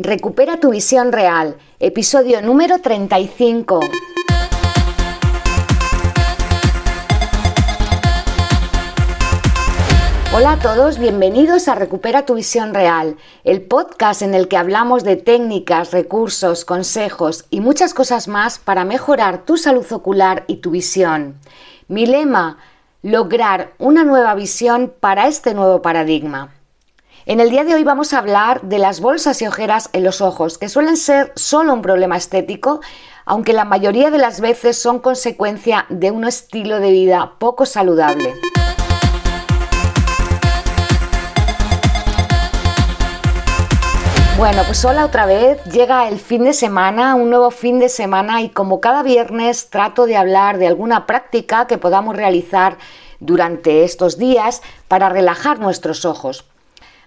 Recupera tu visión real, episodio número 35. Hola a todos, bienvenidos a Recupera tu visión real, el podcast en el que hablamos de técnicas, recursos, consejos y muchas cosas más para mejorar tu salud ocular y tu visión. Mi lema, lograr una nueva visión para este nuevo paradigma. En el día de hoy vamos a hablar de las bolsas y ojeras en los ojos, que suelen ser solo un problema estético, aunque la mayoría de las veces son consecuencia de un estilo de vida poco saludable. Bueno, pues hola otra vez, llega el fin de semana, un nuevo fin de semana y como cada viernes trato de hablar de alguna práctica que podamos realizar durante estos días para relajar nuestros ojos.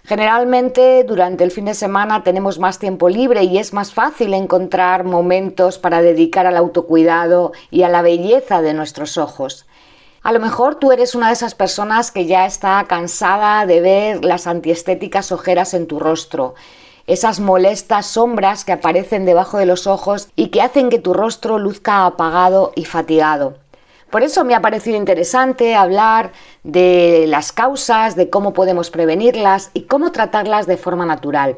Generalmente durante el fin de semana tenemos más tiempo libre y es más fácil encontrar momentos para dedicar al autocuidado y a la belleza de nuestros ojos. A lo mejor tú eres una de esas personas que ya está cansada de ver las antiestéticas ojeras en tu rostro, esas molestas sombras que aparecen debajo de los ojos y que hacen que tu rostro luzca apagado y fatigado. Por eso me ha parecido interesante hablar de las causas, de cómo podemos prevenirlas y cómo tratarlas de forma natural.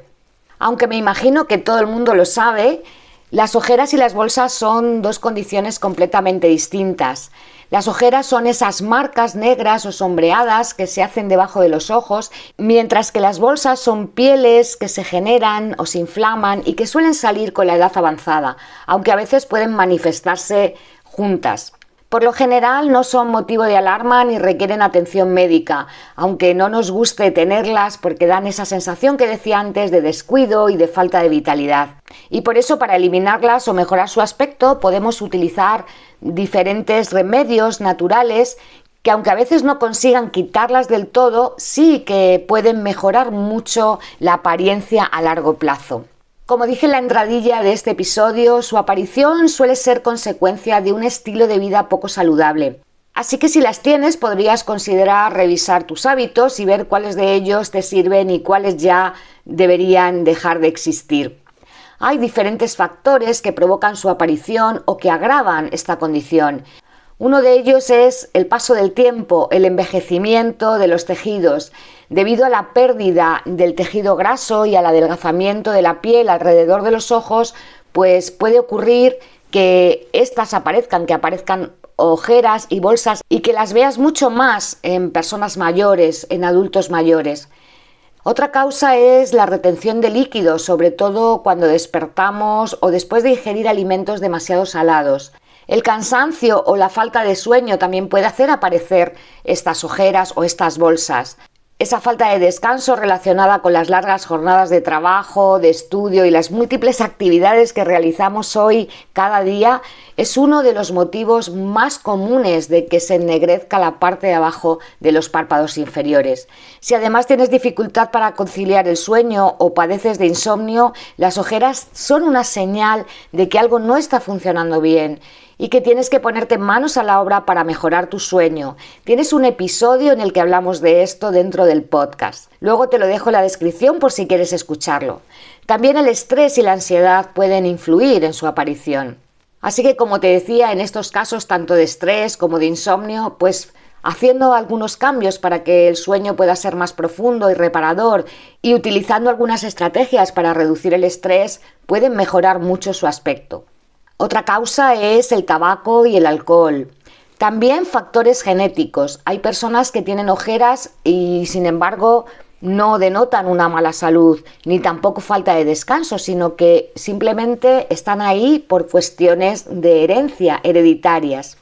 Aunque me imagino que todo el mundo lo sabe, las ojeras y las bolsas son dos condiciones completamente distintas. Las ojeras son esas marcas negras o sombreadas que se hacen debajo de los ojos, mientras que las bolsas son pieles que se generan o se inflaman y que suelen salir con la edad avanzada, aunque a veces pueden manifestarse juntas. Por lo general no son motivo de alarma ni requieren atención médica, aunque no nos guste tenerlas porque dan esa sensación que decía antes de descuido y de falta de vitalidad. Y por eso para eliminarlas o mejorar su aspecto podemos utilizar diferentes remedios naturales que aunque a veces no consigan quitarlas del todo, sí que pueden mejorar mucho la apariencia a largo plazo. Como dije en la entradilla de este episodio, su aparición suele ser consecuencia de un estilo de vida poco saludable. Así que si las tienes, podrías considerar revisar tus hábitos y ver cuáles de ellos te sirven y cuáles ya deberían dejar de existir. Hay diferentes factores que provocan su aparición o que agravan esta condición. Uno de ellos es el paso del tiempo, el envejecimiento de los tejidos, debido a la pérdida del tejido graso y al adelgazamiento de la piel alrededor de los ojos, pues puede ocurrir que éstas aparezcan, que aparezcan ojeras y bolsas y que las veas mucho más en personas mayores, en adultos mayores. Otra causa es la retención de líquidos, sobre todo cuando despertamos o después de ingerir alimentos demasiado salados. El cansancio o la falta de sueño también puede hacer aparecer estas ojeras o estas bolsas. Esa falta de descanso relacionada con las largas jornadas de trabajo, de estudio y las múltiples actividades que realizamos hoy cada día es uno de los motivos más comunes de que se ennegrezca la parte de abajo de los párpados inferiores. Si además tienes dificultad para conciliar el sueño o padeces de insomnio, las ojeras son una señal de que algo no está funcionando bien y que tienes que ponerte manos a la obra para mejorar tu sueño. Tienes un episodio en el que hablamos de esto dentro del podcast. Luego te lo dejo en la descripción por si quieres escucharlo. También el estrés y la ansiedad pueden influir en su aparición. Así que como te decía, en estos casos tanto de estrés como de insomnio, pues haciendo algunos cambios para que el sueño pueda ser más profundo y reparador y utilizando algunas estrategias para reducir el estrés, pueden mejorar mucho su aspecto. Otra causa es el tabaco y el alcohol. También factores genéticos. Hay personas que tienen ojeras y sin embargo no denotan una mala salud ni tampoco falta de descanso, sino que simplemente están ahí por cuestiones de herencia hereditarias.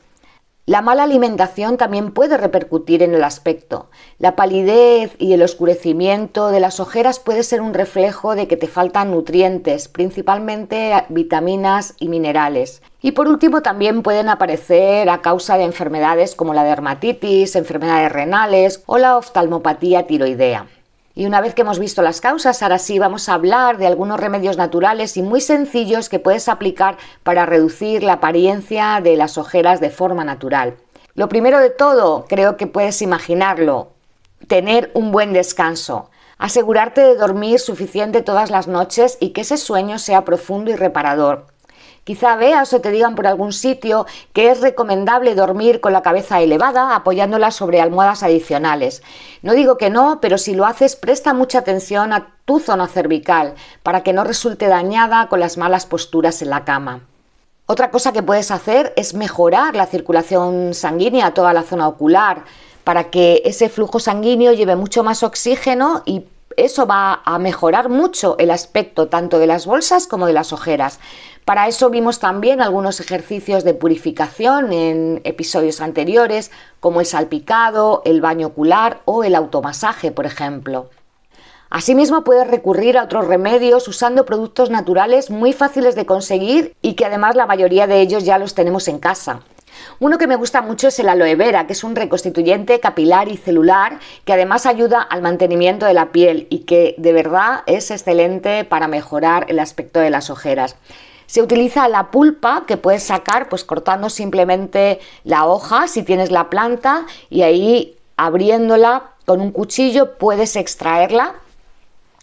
La mala alimentación también puede repercutir en el aspecto. La palidez y el oscurecimiento de las ojeras puede ser un reflejo de que te faltan nutrientes, principalmente vitaminas y minerales. Y por último también pueden aparecer a causa de enfermedades como la dermatitis, enfermedades renales o la oftalmopatía tiroidea. Y una vez que hemos visto las causas, ahora sí vamos a hablar de algunos remedios naturales y muy sencillos que puedes aplicar para reducir la apariencia de las ojeras de forma natural. Lo primero de todo, creo que puedes imaginarlo, tener un buen descanso. Asegurarte de dormir suficiente todas las noches y que ese sueño sea profundo y reparador. Quizá veas o te digan por algún sitio que es recomendable dormir con la cabeza elevada apoyándola sobre almohadas adicionales. No digo que no, pero si lo haces presta mucha atención a tu zona cervical para que no resulte dañada con las malas posturas en la cama. Otra cosa que puedes hacer es mejorar la circulación sanguínea a toda la zona ocular para que ese flujo sanguíneo lleve mucho más oxígeno y eso va a mejorar mucho el aspecto tanto de las bolsas como de las ojeras. Para eso vimos también algunos ejercicios de purificación en episodios anteriores, como el salpicado, el baño ocular o el automasaje, por ejemplo. Asimismo, puedes recurrir a otros remedios usando productos naturales muy fáciles de conseguir y que además la mayoría de ellos ya los tenemos en casa. Uno que me gusta mucho es el aloe vera, que es un reconstituyente capilar y celular que además ayuda al mantenimiento de la piel y que de verdad es excelente para mejorar el aspecto de las ojeras. Se utiliza la pulpa que puedes sacar pues cortando simplemente la hoja si tienes la planta y ahí abriéndola con un cuchillo puedes extraerla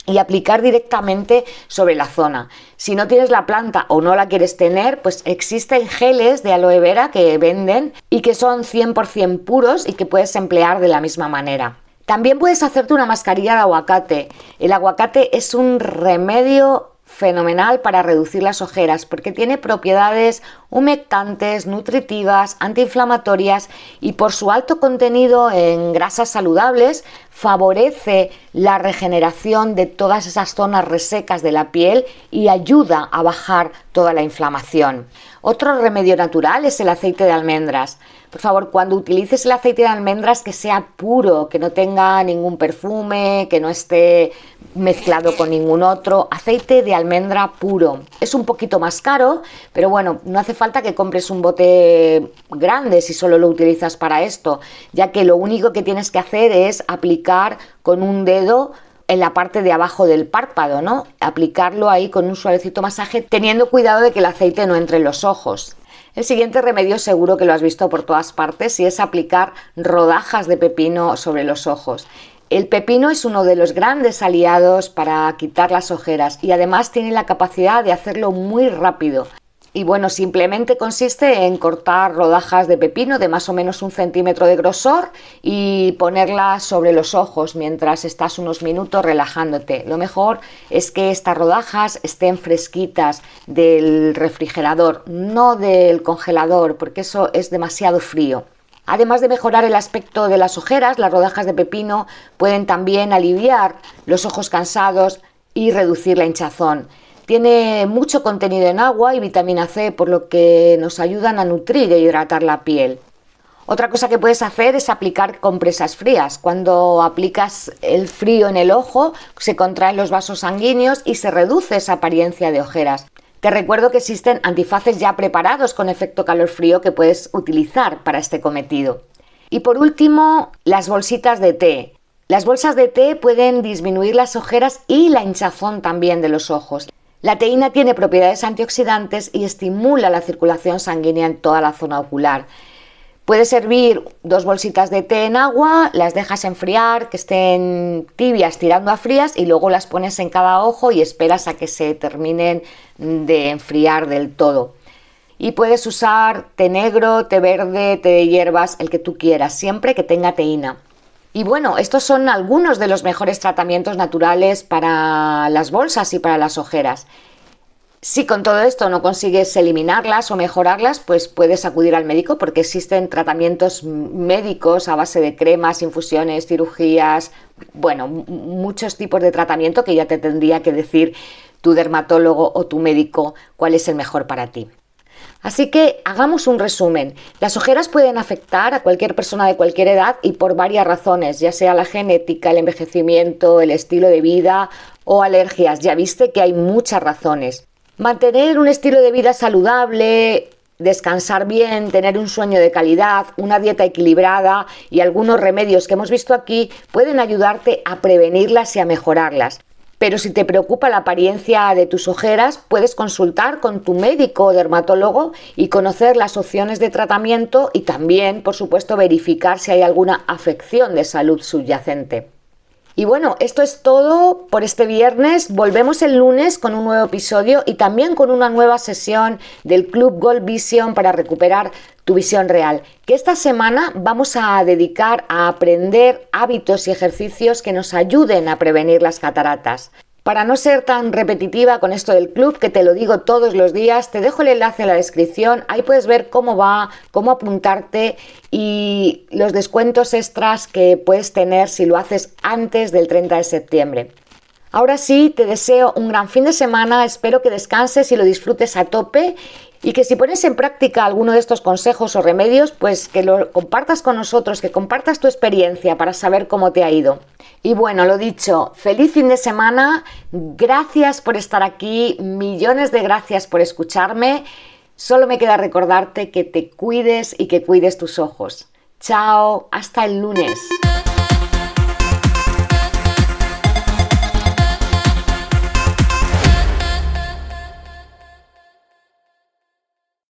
y aplicar directamente sobre la zona. Si no tienes la planta o no la quieres tener, pues existen geles de aloe vera que venden y que son 100% puros y que puedes emplear de la misma manera. También puedes hacerte una mascarilla de aguacate. El aguacate es un remedio fenomenal para reducir las ojeras porque tiene propiedades humectantes, nutritivas, antiinflamatorias y por su alto contenido en grasas saludables favorece la regeneración de todas esas zonas resecas de la piel y ayuda a bajar toda la inflamación. Otro remedio natural es el aceite de almendras. Por favor, cuando utilices el aceite de almendras que sea puro, que no tenga ningún perfume, que no esté mezclado con ningún otro. Aceite de almendra puro. Es un poquito más caro, pero bueno, no hace falta que compres un bote grande si solo lo utilizas para esto, ya que lo único que tienes que hacer es aplicar con un dedo en la parte de abajo del párpado, ¿no? Aplicarlo ahí con un suavecito masaje, teniendo cuidado de que el aceite no entre en los ojos. El siguiente remedio seguro que lo has visto por todas partes y es aplicar rodajas de pepino sobre los ojos. El pepino es uno de los grandes aliados para quitar las ojeras y además tiene la capacidad de hacerlo muy rápido. Y bueno, simplemente consiste en cortar rodajas de pepino de más o menos un centímetro de grosor y ponerlas sobre los ojos mientras estás unos minutos relajándote. Lo mejor es que estas rodajas estén fresquitas del refrigerador, no del congelador, porque eso es demasiado frío. Además de mejorar el aspecto de las ojeras, las rodajas de pepino pueden también aliviar los ojos cansados y reducir la hinchazón. Tiene mucho contenido en agua y vitamina C, por lo que nos ayudan a nutrir e hidratar la piel. Otra cosa que puedes hacer es aplicar compresas frías. Cuando aplicas el frío en el ojo, se contraen los vasos sanguíneos y se reduce esa apariencia de ojeras. Te recuerdo que existen antifaces ya preparados con efecto calor frío que puedes utilizar para este cometido. Y por último, las bolsitas de té. Las bolsas de té pueden disminuir las ojeras y la hinchazón también de los ojos. La teína tiene propiedades antioxidantes y estimula la circulación sanguínea en toda la zona ocular. Puedes servir dos bolsitas de té en agua, las dejas enfriar, que estén tibias tirando a frías y luego las pones en cada ojo y esperas a que se terminen de enfriar del todo. Y puedes usar té negro, té verde, té de hierbas, el que tú quieras, siempre que tenga teína. Y bueno, estos son algunos de los mejores tratamientos naturales para las bolsas y para las ojeras. Si con todo esto no consigues eliminarlas o mejorarlas, pues puedes acudir al médico porque existen tratamientos médicos a base de cremas, infusiones, cirugías, bueno, muchos tipos de tratamiento que ya te tendría que decir tu dermatólogo o tu médico cuál es el mejor para ti. Así que hagamos un resumen. Las ojeras pueden afectar a cualquier persona de cualquier edad y por varias razones, ya sea la genética, el envejecimiento, el estilo de vida o alergias. Ya viste que hay muchas razones. Mantener un estilo de vida saludable, descansar bien, tener un sueño de calidad, una dieta equilibrada y algunos remedios que hemos visto aquí pueden ayudarte a prevenirlas y a mejorarlas. Pero si te preocupa la apariencia de tus ojeras, puedes consultar con tu médico o dermatólogo y conocer las opciones de tratamiento y también, por supuesto, verificar si hay alguna afección de salud subyacente. Y bueno, esto es todo por este viernes. Volvemos el lunes con un nuevo episodio y también con una nueva sesión del Club Gold Vision para recuperar tu visión real. Que esta semana vamos a dedicar a aprender hábitos y ejercicios que nos ayuden a prevenir las cataratas. Para no ser tan repetitiva con esto del club, que te lo digo todos los días, te dejo el enlace en la descripción, ahí puedes ver cómo va, cómo apuntarte y los descuentos extras que puedes tener si lo haces antes del 30 de septiembre. Ahora sí, te deseo un gran fin de semana, espero que descanses y lo disfrutes a tope y que si pones en práctica alguno de estos consejos o remedios, pues que lo compartas con nosotros, que compartas tu experiencia para saber cómo te ha ido. Y bueno, lo dicho, feliz fin de semana, gracias por estar aquí, millones de gracias por escucharme. Solo me queda recordarte que te cuides y que cuides tus ojos. Chao, hasta el lunes.